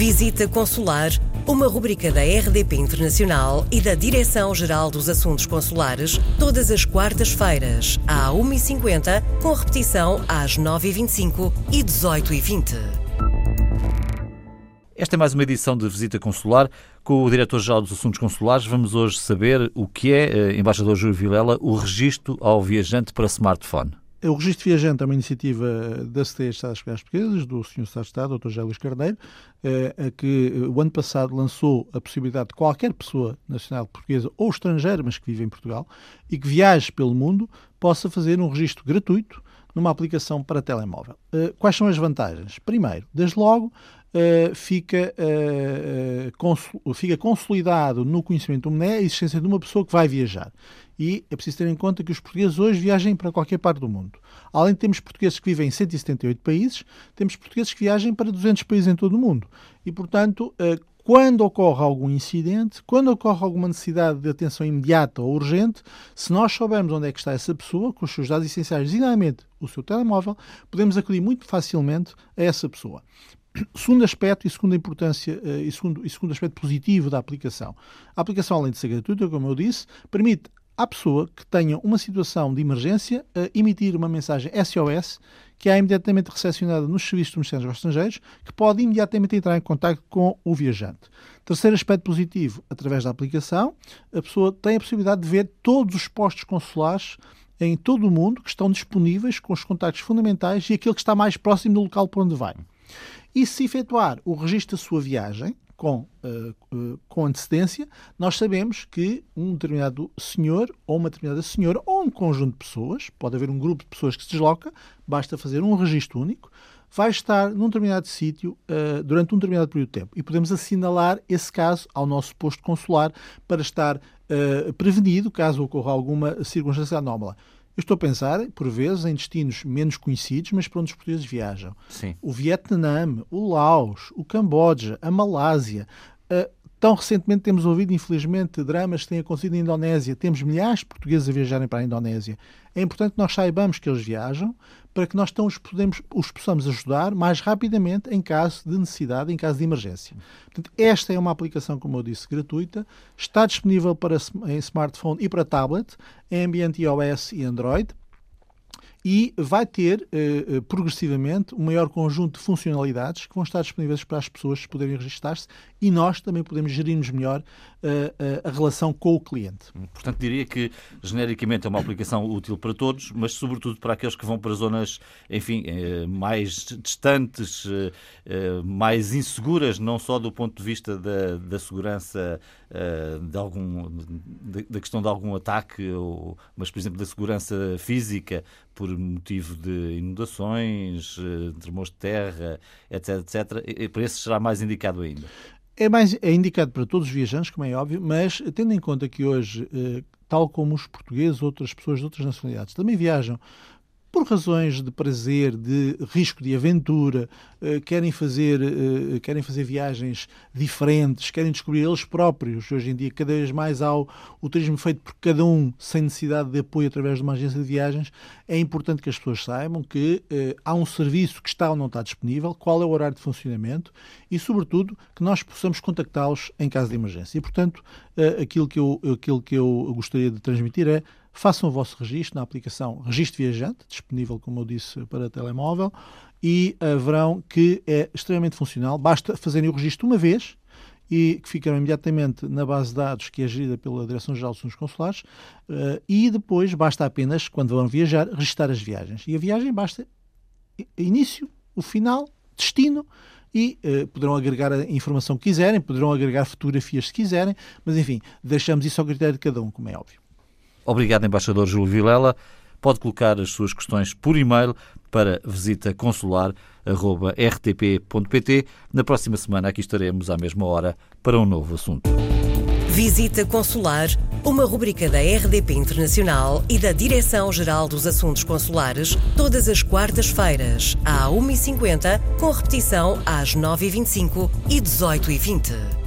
Visita Consular, uma rubrica da RDP Internacional e da Direção-Geral dos Assuntos Consulares, todas as quartas-feiras, à 1h50, com repetição às 9h25 e 18h20. Esta é mais uma edição de Visita Consular com o Diretor-Geral dos Assuntos Consulares. Vamos hoje saber o que é, eh, Embaixador Júlio Vilela, o registro ao viajante para smartphone. O Registro Viajante é uma iniciativa da Secretaria de das Comunidades Portuguesas, do Sr. Estado de Estado, Dr. José Luís Carneiro, eh, que o ano passado lançou a possibilidade de qualquer pessoa nacional portuguesa ou estrangeira, mas que vive em Portugal, e que viaje pelo mundo, possa fazer um registro gratuito numa aplicação para telemóvel. Eh, quais são as vantagens? Primeiro, desde logo, fica, uh, fica consolidado no conhecimento do MNE a existência de uma pessoa que vai viajar. E é preciso ter em conta que os portugueses hoje viajem para qualquer parte do mundo. Além de termos portugueses que vivem em 178 países, temos portugueses que viajam para 200 países em todo o mundo. E, portanto, quando ocorre algum incidente, quando ocorre alguma necessidade de atenção imediata ou urgente, se nós soubermos onde é que está essa pessoa, com os seus dados essenciais, designadamente o seu telemóvel, podemos acudir muito facilmente a essa pessoa. Segundo aspecto e segunda importância eh, e segundo, e segundo aspecto positivo da aplicação. A aplicação, além de ser gratuita, como eu disse, permite à pessoa que tenha uma situação de emergência emitir uma mensagem SOS que é imediatamente recepcionada nos serviços do dos Estrangeiros, que pode imediatamente entrar em contato com o viajante. Terceiro aspecto positivo, através da aplicação, a pessoa tem a possibilidade de ver todos os postos consulares em todo o mundo que estão disponíveis com os contactos fundamentais e aquele que está mais próximo do local para onde vai. E se efetuar o registro da sua viagem, com, uh, uh, com antecedência, nós sabemos que um determinado senhor ou uma determinada senhora ou um conjunto de pessoas, pode haver um grupo de pessoas que se desloca, basta fazer um registro único, vai estar num determinado sítio uh, durante um determinado período de tempo. E podemos assinalar esse caso ao nosso posto consular para estar prevenido caso ocorra alguma circunstância anómala. Eu estou a pensar, por vezes, em destinos menos conhecidos, mas para onde os portugueses viajam. Sim. O Vietnã, o Laos, o Camboja, a Malásia. Uh, tão recentemente temos ouvido, infelizmente, dramas que têm acontecido na Indonésia. Temos milhares de portugueses a viajarem para a Indonésia. É importante que nós saibamos que eles viajam para que nós então os, podemos, os possamos ajudar mais rapidamente em caso de necessidade, em caso de emergência. Portanto, esta é uma aplicação, como eu disse, gratuita, está disponível para em smartphone e para tablet, em ambiente iOS e Android e vai ter uh, progressivamente um maior conjunto de funcionalidades que vão estar disponíveis para as pessoas poderem registar-se e nós também podemos gerirmos melhor uh, a relação com o cliente. Portanto, diria que genericamente é uma aplicação útil para todos, mas sobretudo para aqueles que vão para zonas, enfim, mais distantes, mais inseguras, não só do ponto de vista da, da segurança de algum, da questão de algum ataque, ou, mas por exemplo da segurança física por motivo de inundações, tremores de terra, etc, etc. E para esses será mais indicado ainda. É, mais, é indicado para todos os viajantes, como é óbvio, mas tendo em conta que hoje, tal como os portugueses, outras pessoas de outras nacionalidades também viajam por razões de prazer, de risco de aventura, eh, querem fazer, eh, querem fazer viagens diferentes, querem descobrir eles próprios. Hoje em dia, cada vez mais há o, o turismo feito por cada um, sem necessidade de apoio através de uma agência de viagens. É importante que as pessoas saibam que eh, há um serviço que está ou não está disponível, qual é o horário de funcionamento e, sobretudo, que nós possamos contactá-los em caso de emergência. E, portanto, aquilo que eu, aquilo que eu gostaria de transmitir é façam o vosso registro na aplicação Registro Viajante, disponível, como eu disse, para telemóvel, e uh, verão que é extremamente funcional. Basta fazerem o registro uma vez e que ficarão imediatamente na base de dados que é gerida pela Direção-Geral dos Assuntos Consulares uh, e depois basta apenas, quando vão viajar, registrar as viagens. E a viagem basta início, o final, destino e uh, poderão agregar a informação que quiserem, poderão agregar fotografias se quiserem, mas enfim, deixamos isso ao critério de cada um, como é óbvio. Obrigado, embaixador Júlio Vilela. Pode colocar as suas questões por e-mail para visita consular.rtp.pt. Na próxima semana aqui estaremos à mesma hora para um novo assunto. Visita Consular, uma rubrica da RDP Internacional e da Direção-Geral dos Assuntos Consulares, todas as quartas-feiras, à 1h50, com repetição às 9h25 e 18h20.